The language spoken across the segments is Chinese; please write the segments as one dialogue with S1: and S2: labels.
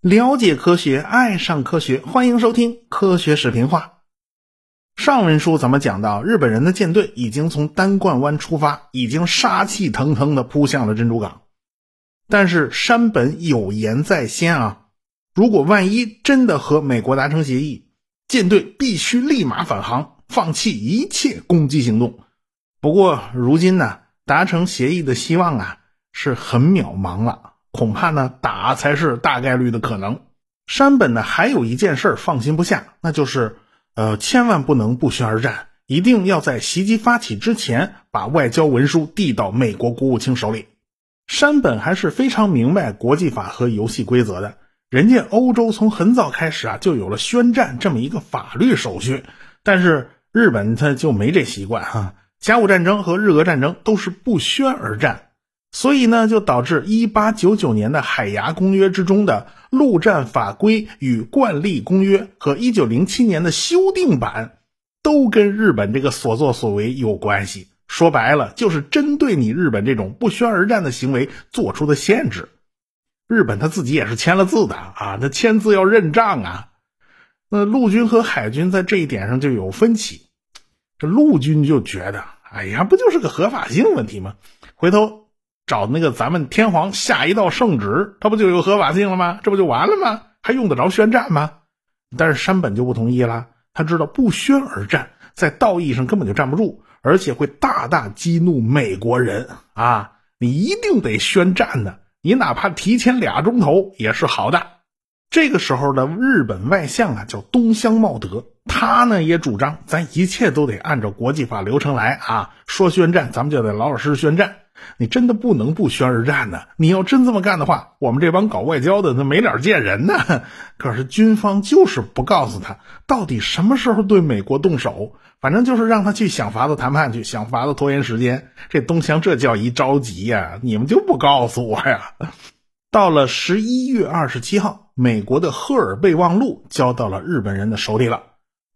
S1: 了解科学，爱上科学，欢迎收听《科学视频化》。上文书咱们讲到，日本人的舰队已经从丹冠湾出发，已经杀气腾腾的扑向了珍珠港。但是山本有言在先啊，如果万一真的和美国达成协议，舰队必须立马返航，放弃一切攻击行动。不过如今呢，达成协议的希望啊是很渺茫了，恐怕呢打才是大概率的可能。山本呢还有一件事放心不下，那就是。呃，千万不能不宣而战，一定要在袭击发起之前把外交文书递到美国国务卿手里。山本还是非常明白国际法和游戏规则的，人家欧洲从很早开始啊就有了宣战这么一个法律手续，但是日本他就没这习惯哈。甲午战争和日俄战争都是不宣而战。所以呢，就导致一八九九年的海牙公约之中的陆战法规与惯例公约和一九零七年的修订版，都跟日本这个所作所为有关系。说白了，就是针对你日本这种不宣而战的行为做出的限制。日本他自己也是签了字的啊，他签字要认账啊。那陆军和海军在这一点上就有分歧。陆军就觉得，哎呀，不就是个合法性问题吗？回头。找那个咱们天皇下一道圣旨，他不就有合法性了吗？这不就完了吗？还用得着宣战吗？但是山本就不同意了，他知道不宣而战，在道义上根本就站不住，而且会大大激怒美国人啊！你一定得宣战的，你哪怕提前俩钟头也是好的。这个时候的日本外相啊，叫东乡茂德，他呢也主张咱一切都得按照国际法流程来啊，说宣战，咱们就得老老实实宣战。你真的不能不宣而战呢？你要真这么干的话，我们这帮搞外交的那没脸见人呢。可是军方就是不告诉他到底什么时候对美国动手，反正就是让他去想法子谈判去，想法子拖延时间。这东乡这叫一着急呀！你们就不告诉我呀？到了十一月二十七号，美国的赫尔备忘录交到了日本人的手里了。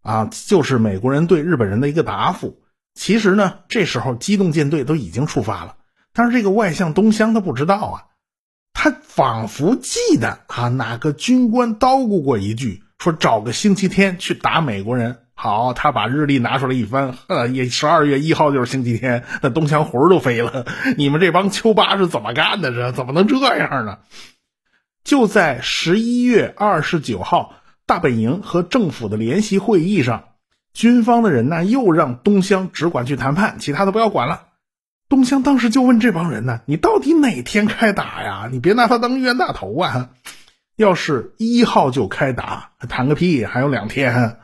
S1: 啊，就是美国人对日本人的一个答复。其实呢，这时候机动舰队都已经出发了。但是这个外相东乡他不知道啊，他仿佛记得啊哪个军官叨咕过一句，说找个星期天去打美国人。好，他把日历拿出来一翻，呵，也十二月一号就是星期天，那东乡魂都飞了。你们这帮丘八是怎么干的？这怎么能这样呢？就在十一月二十九号，大本营和政府的联席会议上，军方的人呢又让东乡只管去谈判，其他的不要管了。东乡当时就问这帮人呢：“你到底哪天开打呀？你别拿他当冤大头啊！要是一号就开打，谈个屁！还有两天。”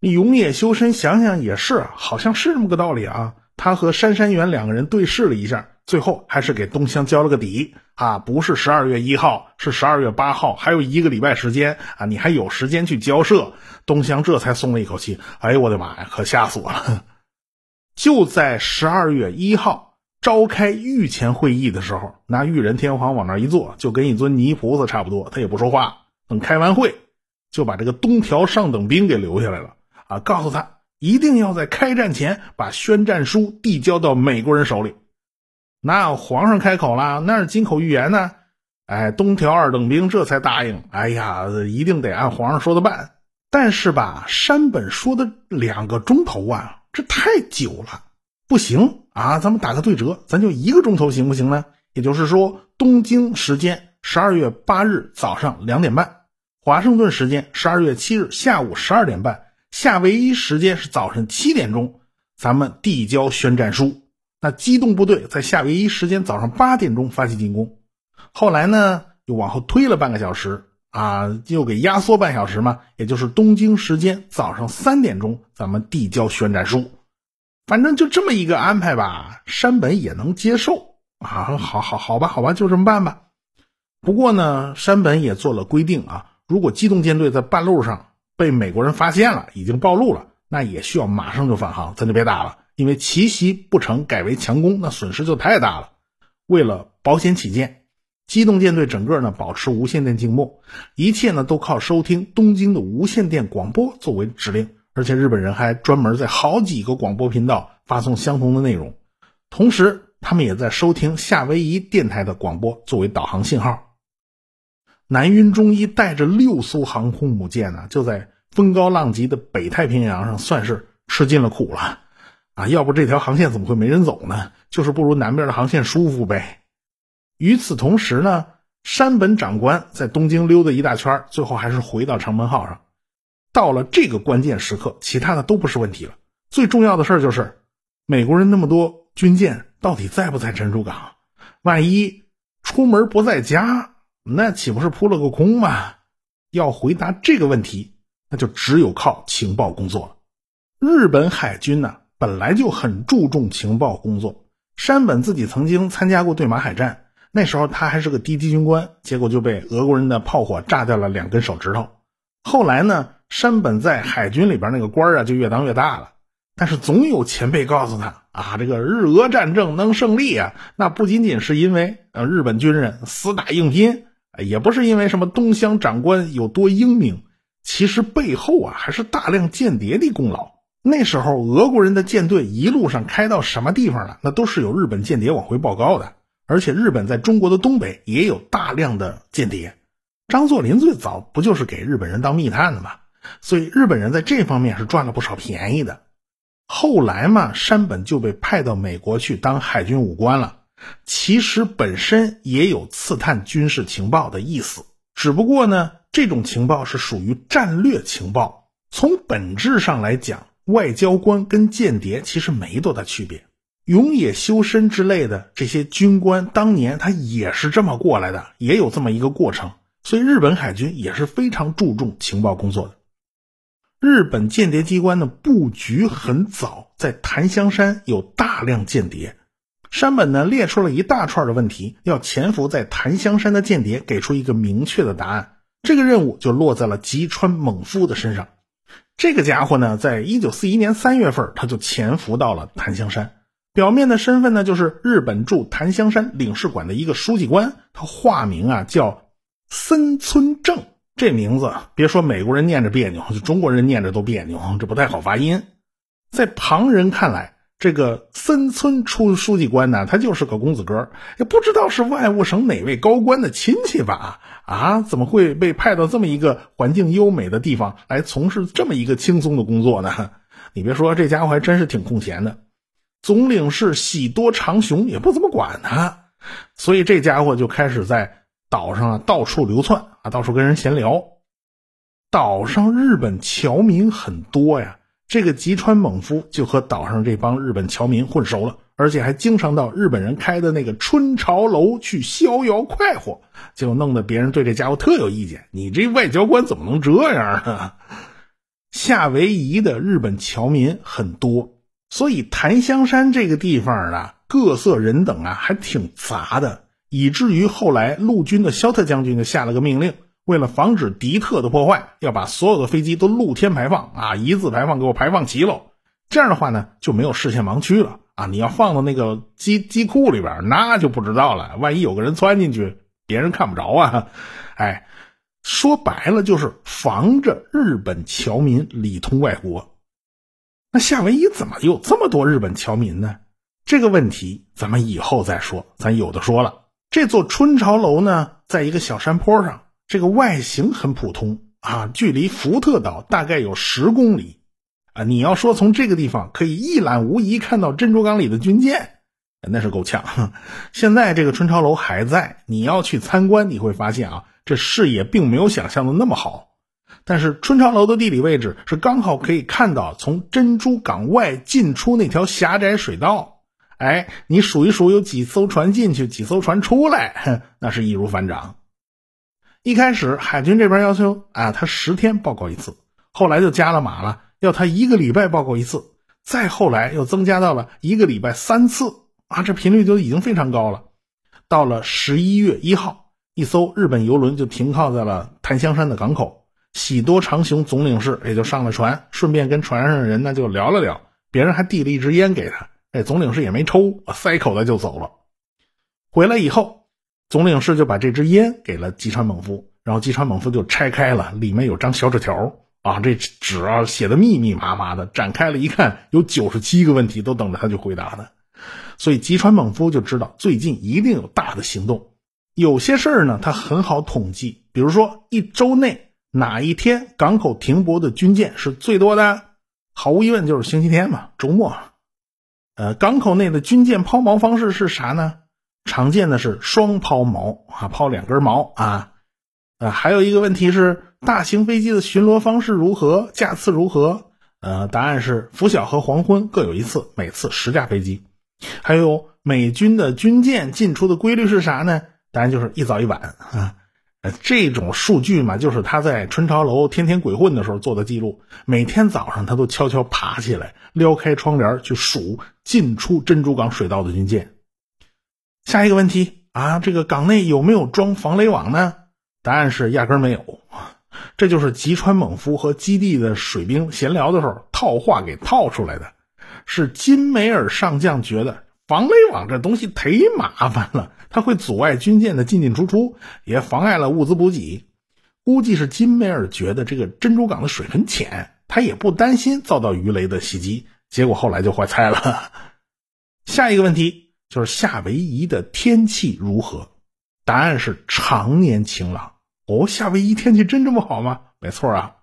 S1: 你永野修身想想也是，好像是这么个道理啊。他和杉山元两个人对视了一下，最后还是给东乡交了个底啊，不是十二月一号，是十二月八号，还有一个礼拜时间啊，你还有时间去交涉。东乡这才松了一口气。哎呦我的妈呀，可吓死我了！就在十二月一号召开御前会议的时候，拿裕仁天皇往那一坐，就跟一尊泥菩萨差不多，他也不说话。等开完会，就把这个东条上等兵给留下来了啊，告诉他一定要在开战前把宣战书递交到美国人手里。那皇上开口了，那是金口玉言呢。哎，东条二等兵这才答应。哎呀，一定得按皇上说的办。但是吧，山本说的两个钟头啊。这太久了，不行啊！咱们打个对折，咱就一个钟头行不行呢？也就是说，东京时间十二月八日早上两点半，华盛顿时间十二月七日下午十二点半，夏威夷时间是早晨七点钟，咱们递交宣战书。那机动部队在夏威夷时间早上八点钟发起进攻，后来呢又往后推了半个小时。啊，又给压缩半小时嘛，也就是东京时间早上三点钟，咱们递交宣战书。反正就这么一个安排吧，山本也能接受啊。好好好吧，好吧，就这么办吧。不过呢，山本也做了规定啊，如果机动舰队在半路上被美国人发现了，已经暴露了，那也需要马上就返航，咱就别打了，因为奇袭不成，改为强攻，那损失就太大了。为了保险起见。机动舰队整个呢保持无线电静默，一切呢都靠收听东京的无线电广播作为指令，而且日本人还专门在好几个广播频道发送相同的内容。同时，他们也在收听夏威夷电台的广播作为导航信号。南云中一带着六艘航空母舰呢，就在风高浪急的北太平洋上算是吃尽了苦了啊！要不这条航线怎么会没人走呢？就是不如南边的航线舒服呗。与此同时呢，山本长官在东京溜达一大圈，最后还是回到长门号上。到了这个关键时刻，其他的都不是问题了。最重要的事儿就是，美国人那么多军舰到底在不在珍珠港？万一出门不在家，那岂不是扑了个空吗？要回答这个问题，那就只有靠情报工作了。日本海军呢，本来就很注重情报工作。山本自己曾经参加过对马海战。那时候他还是个低级军官，结果就被俄国人的炮火炸掉了两根手指头。后来呢，山本在海军里边那个官啊就越当越大了。但是总有前辈告诉他啊，这个日俄战争能胜利啊，那不仅仅是因为呃日本军人死打硬拼，也不是因为什么东乡长官有多英明，其实背后啊还是大量间谍的功劳。那时候俄国人的舰队一路上开到什么地方了，那都是有日本间谍往回报告的。而且日本在中国的东北也有大量的间谍，张作霖最早不就是给日本人当密探的吗？所以日本人在这方面是赚了不少便宜的。后来嘛，山本就被派到美国去当海军武官了。其实本身也有刺探军事情报的意思，只不过呢，这种情报是属于战略情报。从本质上来讲，外交官跟间谍其实没多大区别。永野修身之类的这些军官，当年他也是这么过来的，也有这么一个过程。所以日本海军也是非常注重情报工作的。日本间谍机关的布局很早，在檀香山有大量间谍。山本呢列出了一大串的问题，要潜伏在檀香山的间谍给出一个明确的答案。这个任务就落在了吉川猛夫的身上。这个家伙呢，在一九四一年三月份，他就潜伏到了檀香山。表面的身份呢，就是日本驻檀香山领事馆的一个书记官，他化名啊叫森村正，这名字别说美国人念着别扭，就中国人念着都别扭，这不太好发音。在旁人看来，这个森村出书记官呢，他就是个公子哥，也不知道是外务省哪位高官的亲戚吧？啊，怎么会被派到这么一个环境优美的地方来从事这么一个轻松的工作呢？你别说，这家伙还真是挺空闲的。总领事喜多长雄也不怎么管他，所以这家伙就开始在岛上啊到处流窜啊，到处跟人闲聊。岛上日本侨民很多呀，这个吉川猛夫就和岛上这帮日本侨民混熟了，而且还经常到日本人开的那个春潮楼去逍遥快活，就弄得别人对这家伙特有意见。你这外交官怎么能这样啊？夏威夷的日本侨民很多。所以檀香山这个地方啊，各色人等啊，还挺杂的，以至于后来陆军的肖特将军就下了个命令，为了防止敌特的破坏，要把所有的飞机都露天排放啊，一字排放给我排放齐喽。这样的话呢，就没有视线盲区了啊。你要放到那个机机库里边，那就不知道了，万一有个人钻进去，别人看不着啊。哎，说白了就是防着日本侨民里通外国。那夏威夷怎么有这么多日本侨民呢？这个问题咱们以后再说，咱有的说了。这座春潮楼呢，在一个小山坡上，这个外形很普通啊，距离福特岛大概有十公里啊。你要说从这个地方可以一览无遗看到珍珠港里的军舰，那是够呛。现在这个春潮楼还在，你要去参观，你会发现啊，这视野并没有想象的那么好。但是春潮楼的地理位置是刚好可以看到从珍珠港外进出那条狭窄水道，哎，你数一数有几艘船进去，几艘船出来，那是易如反掌。一开始海军这边要求啊，他十天报告一次，后来就加了码了，要他一个礼拜报告一次，再后来又增加到了一个礼拜三次啊，这频率就已经非常高了。到了十一月一号，一艘日本游轮就停靠在了檀香山的港口。喜多长雄总领事也就上了船，顺便跟船上的人呢就聊了聊，别人还递了一支烟给他，哎，总领事也没抽，塞口袋就走了。回来以后，总领事就把这支烟给了吉川猛夫，然后吉川猛夫就拆开了，里面有张小纸条啊，这纸啊写的密密麻麻的，展开了一看，有九十七个问题都等着他去回答呢。所以吉川猛夫就知道最近一定有大的行动。有些事儿呢，他很好统计，比如说一周内哪一天港口停泊的军舰是最多的，毫无疑问就是星期天嘛，周末。呃，港口内的军舰抛锚方式是啥呢？常见的是双抛锚啊，抛两根锚啊。呃，还有一个问题是，大型飞机的巡逻方式如何，架次如何？呃，答案是拂晓和黄昏各有一次，每次十架飞机。还有美军的军舰进出的规律是啥呢？答案就是一早一晚啊。这种数据嘛，就是他在春潮楼天天鬼混的时候做的记录。每天早上他都悄悄爬起来，撩开窗帘去数进出珍珠港水道的军舰。下一个问题啊，这个港内有没有装防雷网呢？答案是压根没有。这就是吉川猛夫和基地的水兵闲聊的时候套话给套出来的。是金梅尔上将觉得防雷网这东西忒麻烦了。它会阻碍军舰的进进出出，也妨碍了物资补给。估计是金梅尔觉得这个珍珠港的水很浅，他也不担心遭到鱼雷的袭击。结果后来就坏菜了。下一个问题就是夏威夷的天气如何？答案是常年晴朗。哦，夏威夷天气真这么好吗？没错啊。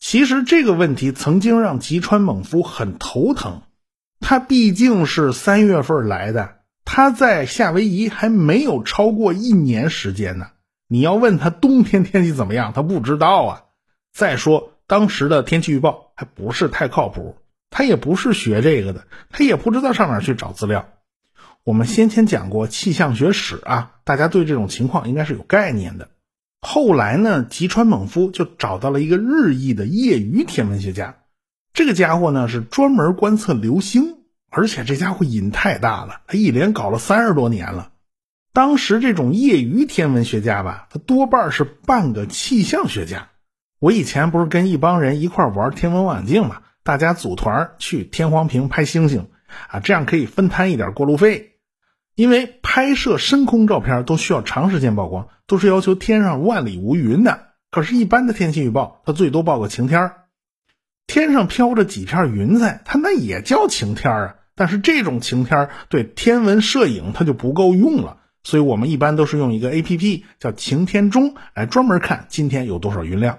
S1: 其实这个问题曾经让吉川猛夫很头疼，他毕竟是三月份来的。他在夏威夷还没有超过一年时间呢，你要问他冬天天气怎么样，他不知道啊。再说当时的天气预报还不是太靠谱，他也不是学这个的，他也不知道上哪去找资料。我们先前讲过气象学史啊，大家对这种情况应该是有概念的。后来呢，吉川猛夫就找到了一个日裔的业余天文学家，这个家伙呢是专门观测流星。而且这家伙瘾太大了，他一连搞了三十多年了。当时这种业余天文学家吧，他多半是半个气象学家。我以前不是跟一帮人一块玩天文望远镜嘛，大家组团去天皇坪拍星星啊，这样可以分摊一点过路费。因为拍摄深空照片都需要长时间曝光，都是要求天上万里无云的。可是，一般的天气预报，它最多报个晴天天上飘着几片云彩，它那也叫晴天啊。但是这种晴天对天文摄影它就不够用了，所以我们一般都是用一个 A P P 叫晴天钟来专门看今天有多少云量。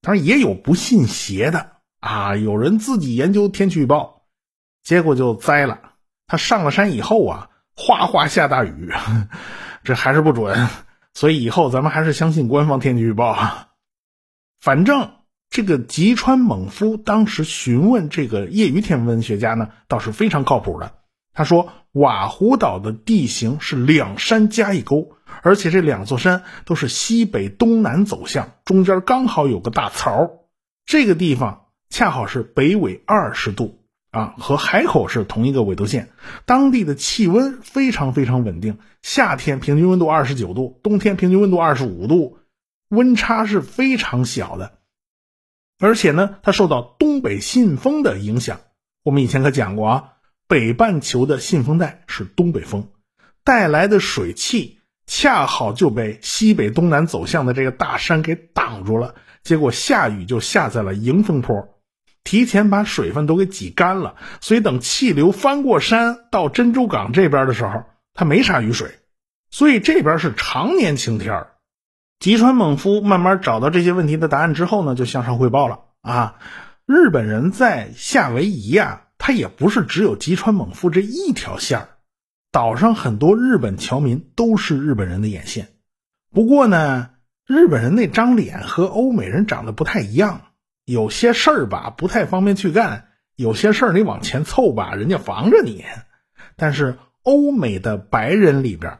S1: 当然也有不信邪的啊，有人自己研究天气预报，结果就栽了。他上了山以后啊，哗哗下大雨，这还是不准。所以以后咱们还是相信官方天气预报啊，反正。这个吉川猛夫当时询问这个业余天文学家呢，倒是非常靠谱的。他说，瓦胡岛的地形是两山加一沟，而且这两座山都是西北东南走向，中间刚好有个大槽。这个地方恰好是北纬二十度啊，和海口是同一个纬度线。当地的气温非常非常稳定，夏天平均温度二十九度，冬天平均温度二十五度，温差是非常小的。而且呢，它受到东北信风的影响。我们以前可讲过啊，北半球的信风带是东北风带来的水汽，恰好就被西北东南走向的这个大山给挡住了。结果下雨就下在了迎风坡，提前把水分都给挤干了。所以等气流翻过山到珍珠港这边的时候，它没啥雨水，所以这边是常年晴天儿。吉川猛夫慢慢找到这些问题的答案之后呢，就向上汇报了啊！日本人在夏威夷啊，他也不是只有吉川猛夫这一条线儿，岛上很多日本侨民都是日本人的眼线。不过呢，日本人那张脸和欧美人长得不太一样，有些事儿吧不太方便去干，有些事儿你往前凑吧，人家防着你。但是欧美的白人里边，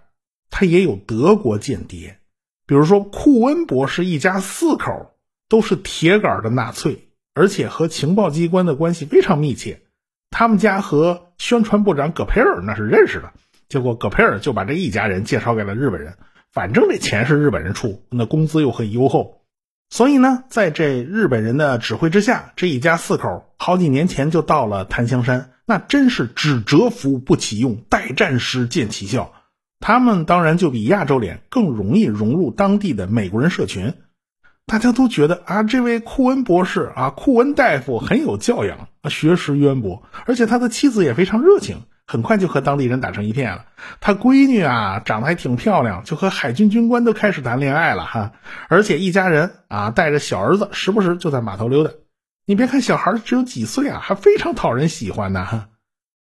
S1: 他也有德国间谍。比如说，库恩博士一家四口都是铁杆的纳粹，而且和情报机关的关系非常密切。他们家和宣传部长葛培尔那是认识的，结果葛培尔就把这一家人介绍给了日本人。反正这钱是日本人出，那工资又很优厚，所以呢，在这日本人的指挥之下，这一家四口好几年前就到了檀香山。那真是只折服不起用，待战时见奇效。他们当然就比亚洲脸更容易融入当地的美国人社群，大家都觉得啊，这位库恩博士啊，库恩大夫很有教养啊，学识渊博，而且他的妻子也非常热情，很快就和当地人打成一片了。他闺女啊，长得还挺漂亮，就和海军军官都开始谈恋爱了哈。而且一家人啊，带着小儿子，时不时就在码头溜达。你别看小孩只有几岁啊，还非常讨人喜欢呢哈。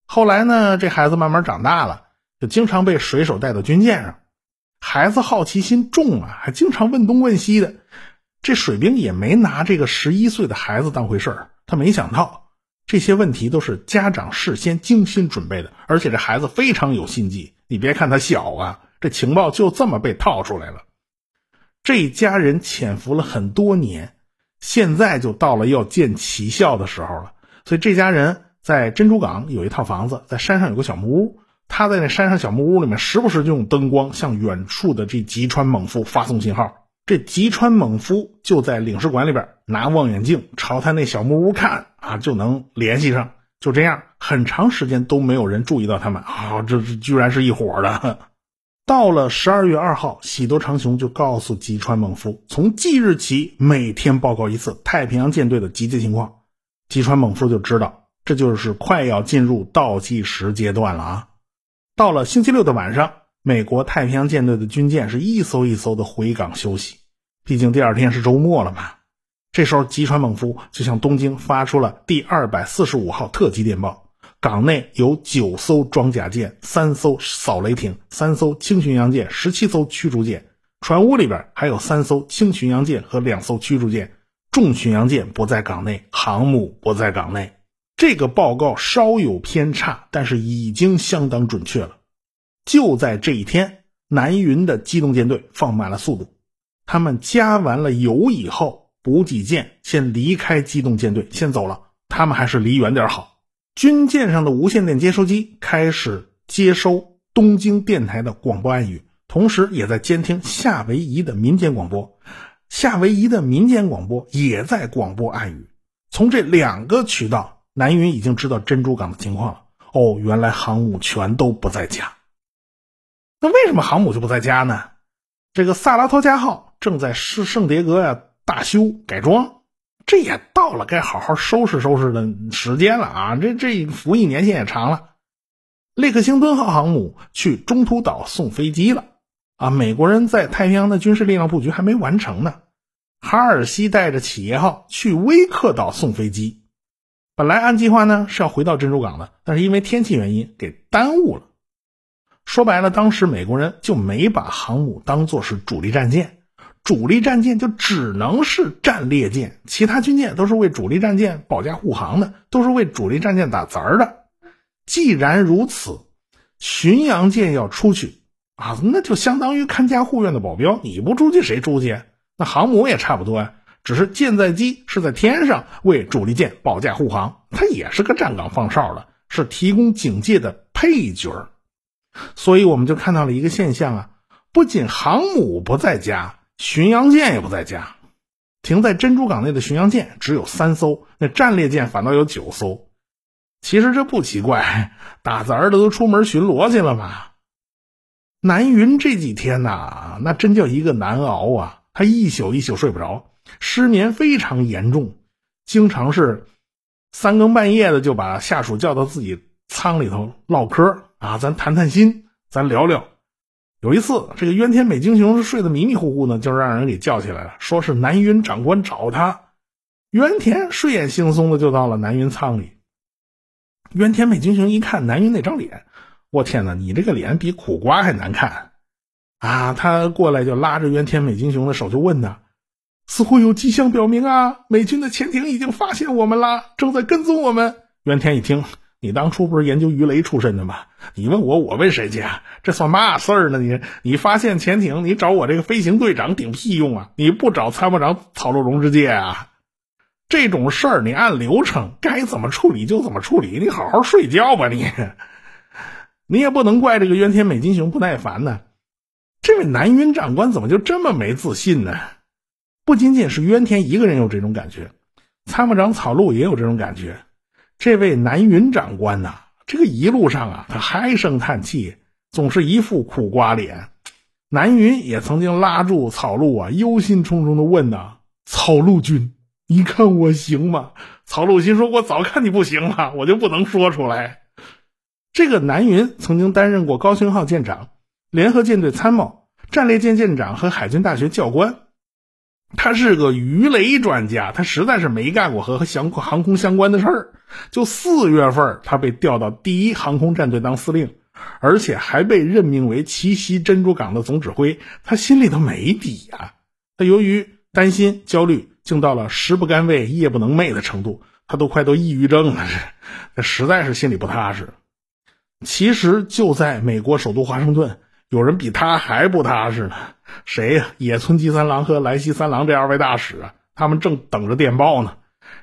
S1: 后来呢，这孩子慢慢长大了，就经常被水手带到军舰上。孩子好奇心重啊，还经常问东问西的。这水兵也没拿这个十一岁的孩子当回事儿，他没想到这些问题都是家长事先精心准备的，而且这孩子非常有心计。你别看他小啊，这情报就这么被套出来了。这家人潜伏了很多年，现在就到了要见奇效的时候了。所以这家人在珍珠港有一套房子，在山上有个小木屋。他在那山上小木屋里面，时不时就用灯光向远处的这吉川猛夫发送信号。这吉川猛夫就在领事馆里边拿望远镜朝他那小木屋看啊，就能联系上。就这样，很长时间都没有人注意到他们啊，这这居然是一伙的。到了十二月二号，喜多长雄就告诉吉川猛夫，从即日起每天报告一次太平洋舰队的集结情况。吉川猛夫就知道，这就是快要进入倒计时阶段了啊。到了星期六的晚上。美国太平洋舰队的军舰是一艘一艘的回港休息，毕竟第二天是周末了嘛。这时候，吉川猛夫就向东京发出了第二百四十五号特急电报：港内有九艘装甲舰、三艘扫雷艇、三艘轻巡洋舰、十七艘驱逐舰，船坞里边还有三艘轻巡洋舰和两艘驱逐舰，重巡洋舰不在港内，航母不在港内。这个报告稍有偏差，但是已经相当准确了。就在这一天，南云的机动舰队放慢了速度，他们加完了油以后，补给舰先离开机动舰队，先走了。他们还是离远点好。军舰上的无线电接收机开始接收东京电台的广播暗语，同时也在监听夏威夷的民间广播。夏威夷的民间广播也在广播暗语。从这两个渠道，南云已经知道珍珠港的情况了。哦，原来航母全都不在家。那为什么航母就不在家呢？这个萨拉托加号正在圣圣迭戈呀大修改装，这也到了该好好收拾收拾的时间了啊！这这服役年限也长了。列克星敦号航母去中途岛送飞机了啊！美国人在太平洋的军事力量布局还没完成呢。哈尔西带着企业号去威克岛送飞机，本来按计划呢是要回到珍珠港的，但是因为天气原因给耽误了。说白了，当时美国人就没把航母当做是主力战舰，主力战舰就只能是战列舰，其他军舰都是为主力战舰保驾护航的，都是为主力战舰打杂儿的。既然如此，巡洋舰要出去啊，那就相当于看家护院的保镖，你不出去谁出去？那航母也差不多呀，只是舰载机是在天上为主力舰保驾护航，它也是个站岗放哨的，是提供警戒的配角。所以我们就看到了一个现象啊，不仅航母不在家，巡洋舰也不在家。停在珍珠港内的巡洋舰只有三艘，那战列舰反倒有九艘。其实这不奇怪，打杂的都出门巡逻去了嘛。南云这几天呐，那真叫一个难熬啊！他一宿一宿睡不着，失眠非常严重，经常是三更半夜的就把下属叫到自己舱里头唠嗑。啊，咱谈谈心，咱聊聊。有一次，这个渊天美金雄睡得迷迷糊糊呢，就让人给叫起来了，说是南云长官找他。渊田睡眼惺忪的就到了南云舱里。渊天美金雄一看南云那张脸，我天哪，你这个脸比苦瓜还难看啊！他过来就拉着渊天美金雄的手就问他：“似乎有迹象表明啊，美军的潜艇已经发现我们了，正在跟踪我们。”渊天一听。你当初不是研究鱼雷出身的吗？你问我，我问谁去啊？这算嘛事儿呢？你你发现潜艇，你找我这个飞行队长顶屁用啊？你不找参谋长草鹿龙之介啊？这种事儿你按流程该怎么处理就怎么处理，你好好睡觉吧你。你也不能怪这个渊天美金雄不耐烦呢。这位南云长官怎么就这么没自信呢？不仅仅是渊天一个人有这种感觉，参谋长草鹿也有这种感觉。这位南云长官呐，这个一路上啊，他唉声叹气，总是一副苦瓜脸。南云也曾经拉住草鹿啊，忧心忡忡的问呐：“草鹿君，你看我行吗？”草鹿心说：“我早看你不行了，我就不能说出来。”这个南云曾经担任过高星号舰长、联合舰队参谋、战列舰舰长和海军大学教官。他是个鱼雷专家，他实在是没干过和和相航空相关的事儿。就四月份，他被调到第一航空战队当司令，而且还被任命为奇袭珍珠港的总指挥。他心里头没底呀。他由于担心、焦虑，竟到了食不甘味、夜不能寐的程度。他都快都抑郁症了，这这实在是心里不踏实。其实就在美国首都华盛顿，有人比他还不踏实呢。谁呀？野村吉三郎和莱西三郎这二位大使啊，他们正等着电报呢。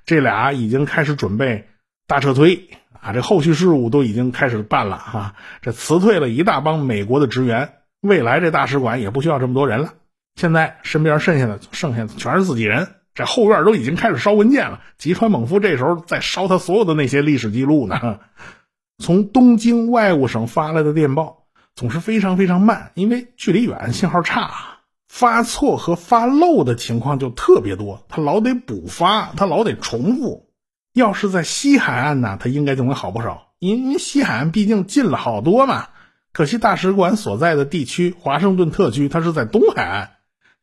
S1: 这俩已经开始准备大撤退啊，这后续事务都已经开始办了哈。这辞退了一大帮美国的职员，未来这大使馆也不需要这么多人了。现在身边剩下的剩下的全是自己人，这后院都已经开始烧文件了。吉川猛夫这时候在烧他所有的那些历史记录呢。从东京外务省发来的电报。总是非常非常慢，因为距离远，信号差，发错和发漏的情况就特别多。他老得补发，他老得重复。要是在西海岸呢，他应该就能好不少，因为西海岸毕竟近了好多嘛。可惜大使馆所在的地区华盛顿特区，它是在东海岸。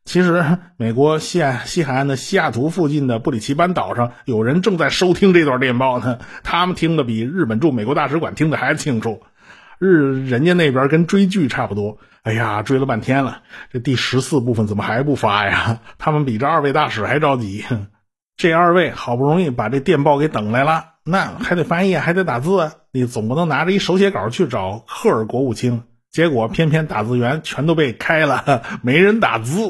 S1: 其实美国西岸西海岸的西雅图附近的布里奇班岛上，有人正在收听这段电报呢，他们听的比日本驻美国大使馆听的还清楚。日人家那边跟追剧差不多，哎呀，追了半天了，这第十四部分怎么还不发呀？他们比这二位大使还着急。这二位好不容易把这电报给等来了，那还得翻译，还得打字，你总不能拿着一手写稿去找赫尔国务卿，结果偏偏打字员全都被开了，没人打字。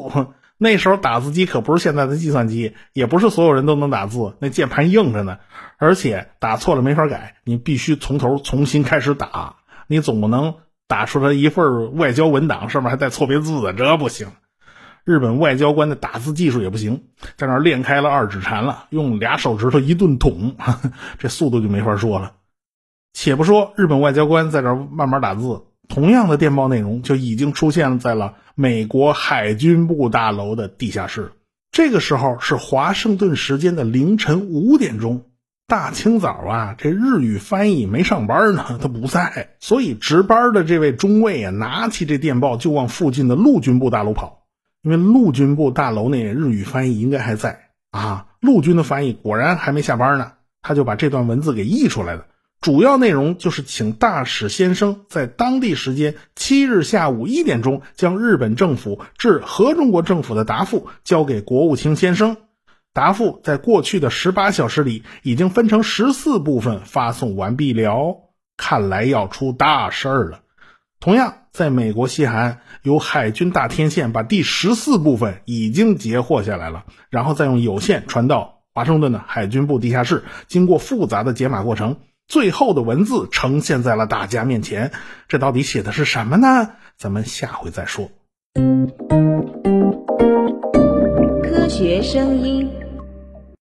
S1: 那时候打字机可不是现在的计算机，也不是所有人都能打字，那键盘硬着呢，而且打错了没法改，你必须从头重新开始打。你总不能打出来一份外交文档，上面还带错别字的，这不行。日本外交官的打字技术也不行，在那练开了二指禅了，用俩手指头一顿捅，这速度就没法说了。且不说日本外交官在这慢慢打字，同样的电报内容就已经出现在了美国海军部大楼的地下室。这个时候是华盛顿时间的凌晨五点钟。大清早啊，这日语翻译没上班呢，他不在，所以值班的这位中尉啊，拿起这电报就往附近的陆军部大楼跑，因为陆军部大楼那日语翻译应该还在啊。陆军的翻译果然还没下班呢，他就把这段文字给译出来了。主要内容就是请大使先生在当地时间七日下午一点钟，将日本政府致合中国政府的答复交给国务卿先生。答复在过去的十八小时里已经分成十四部分发送完毕了，看来要出大事儿了。同样，在美国西海岸，由海军大天线把第十四部分已经截获下来了，然后再用有线传到华盛顿的海军部地下室，经过复杂的解码过程，最后的文字呈现在了大家面前。这到底写的是什么呢？咱们下回再说。
S2: 学声音。